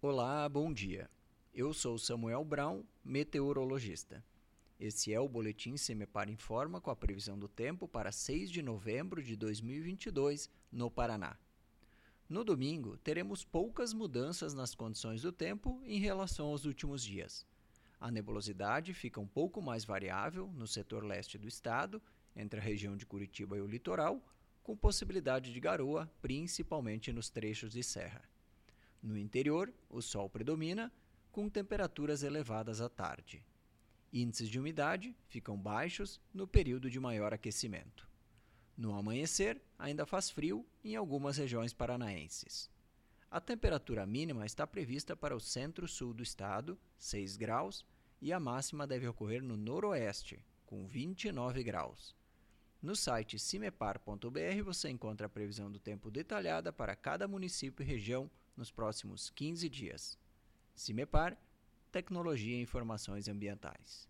Olá, bom dia. Eu sou Samuel Brown, meteorologista. Esse é o boletim Semepar Informa com a previsão do tempo para 6 de novembro de 2022 no Paraná. No domingo, teremos poucas mudanças nas condições do tempo em relação aos últimos dias. A nebulosidade fica um pouco mais variável no setor leste do estado, entre a região de Curitiba e o litoral, com possibilidade de garoa, principalmente nos trechos de serra. No interior, o sol predomina, com temperaturas elevadas à tarde. Índices de umidade ficam baixos no período de maior aquecimento. No amanhecer, ainda faz frio em algumas regiões paranaenses. A temperatura mínima está prevista para o centro-sul do estado, 6 graus, e a máxima deve ocorrer no noroeste, com 29 graus. No site cimepar.br você encontra a previsão do tempo detalhada para cada município e região nos próximos 15 dias. CIMEPAR Tecnologia e Informações Ambientais.